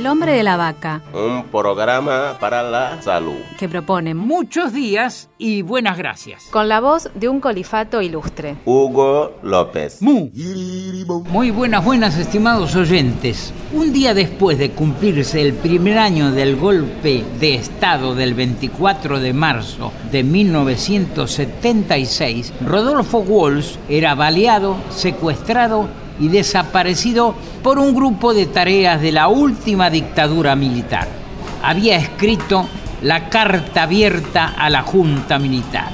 El hombre de la vaca, Un programa para la salud. que propone Muchos días y buenas gracias. Con la voz de un colifato ilustre. Hugo López. Mu. Muy buenas, buenas, estimados oyentes. Un día después de cumplirse el primer año del golpe de Estado del 24 de marzo de 1976, Rodolfo Walsh era baleado, secuestrado y desaparecido por un grupo de tareas de la última dictadura militar. Había escrito la carta abierta a la Junta Militar.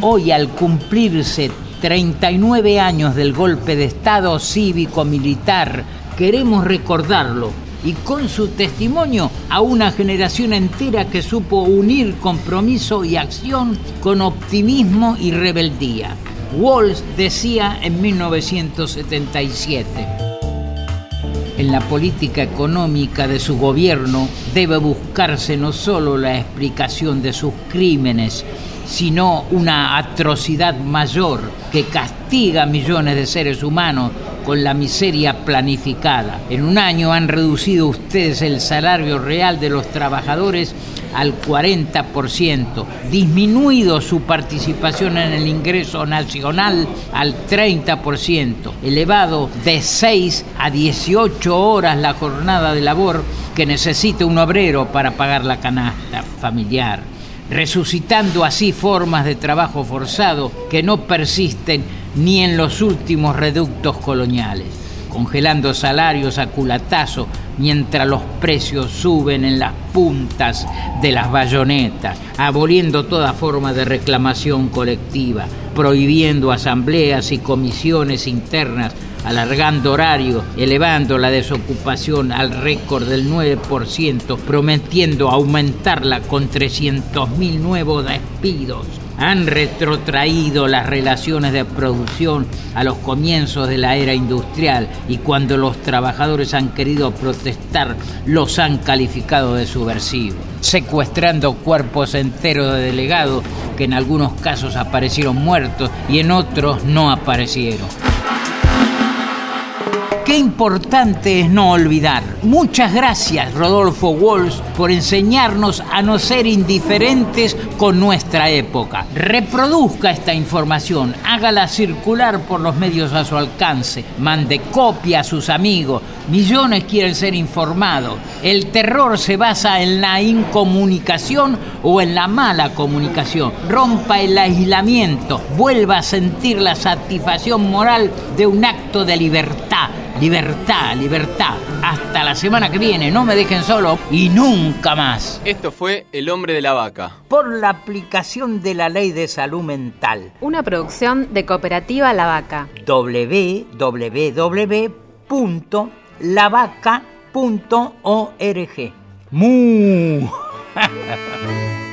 Hoy, al cumplirse 39 años del golpe de Estado cívico-militar, queremos recordarlo y con su testimonio a una generación entera que supo unir compromiso y acción con optimismo y rebeldía. Walsh decía en 1977. En la política económica de su gobierno debe buscarse no solo la explicación de sus crímenes, sino una atrocidad mayor que castiga a millones de seres humanos con la miseria planificada. En un año han reducido ustedes el salario real de los trabajadores al 40%, disminuido su participación en el ingreso nacional al 30%, elevado de 6 a 18 horas la jornada de labor que necesita un obrero para pagar la canasta familiar resucitando así formas de trabajo forzado que no persisten ni en los últimos reductos coloniales, congelando salarios a culatazo mientras los precios suben en las puntas de las bayonetas, aboliendo toda forma de reclamación colectiva, prohibiendo asambleas y comisiones internas alargando horarios, elevando la desocupación al récord del 9%, prometiendo aumentarla con 300.000 nuevos despidos. Han retrotraído las relaciones de producción a los comienzos de la era industrial y cuando los trabajadores han querido protestar los han calificado de subversivos, secuestrando cuerpos enteros de delegados que en algunos casos aparecieron muertos y en otros no aparecieron. Qué importante es no olvidar. Muchas gracias, Rodolfo Walsh, por enseñarnos a no ser indiferentes con nuestra época. Reproduzca esta información, hágala circular por los medios a su alcance, mande copia a sus amigos. Millones quieren ser informados. El terror se basa en la incomunicación o en la mala comunicación. Rompa el aislamiento, vuelva a sentir la satisfacción moral de un acto de libertad. Libertad, libertad. Hasta la semana que viene, no me dejen solo y nunca más. Esto fue El hombre de la vaca. Por la aplicación de la ley de salud mental. Una producción de Cooperativa La Vaca. www.lavaca.org. ¡Mu!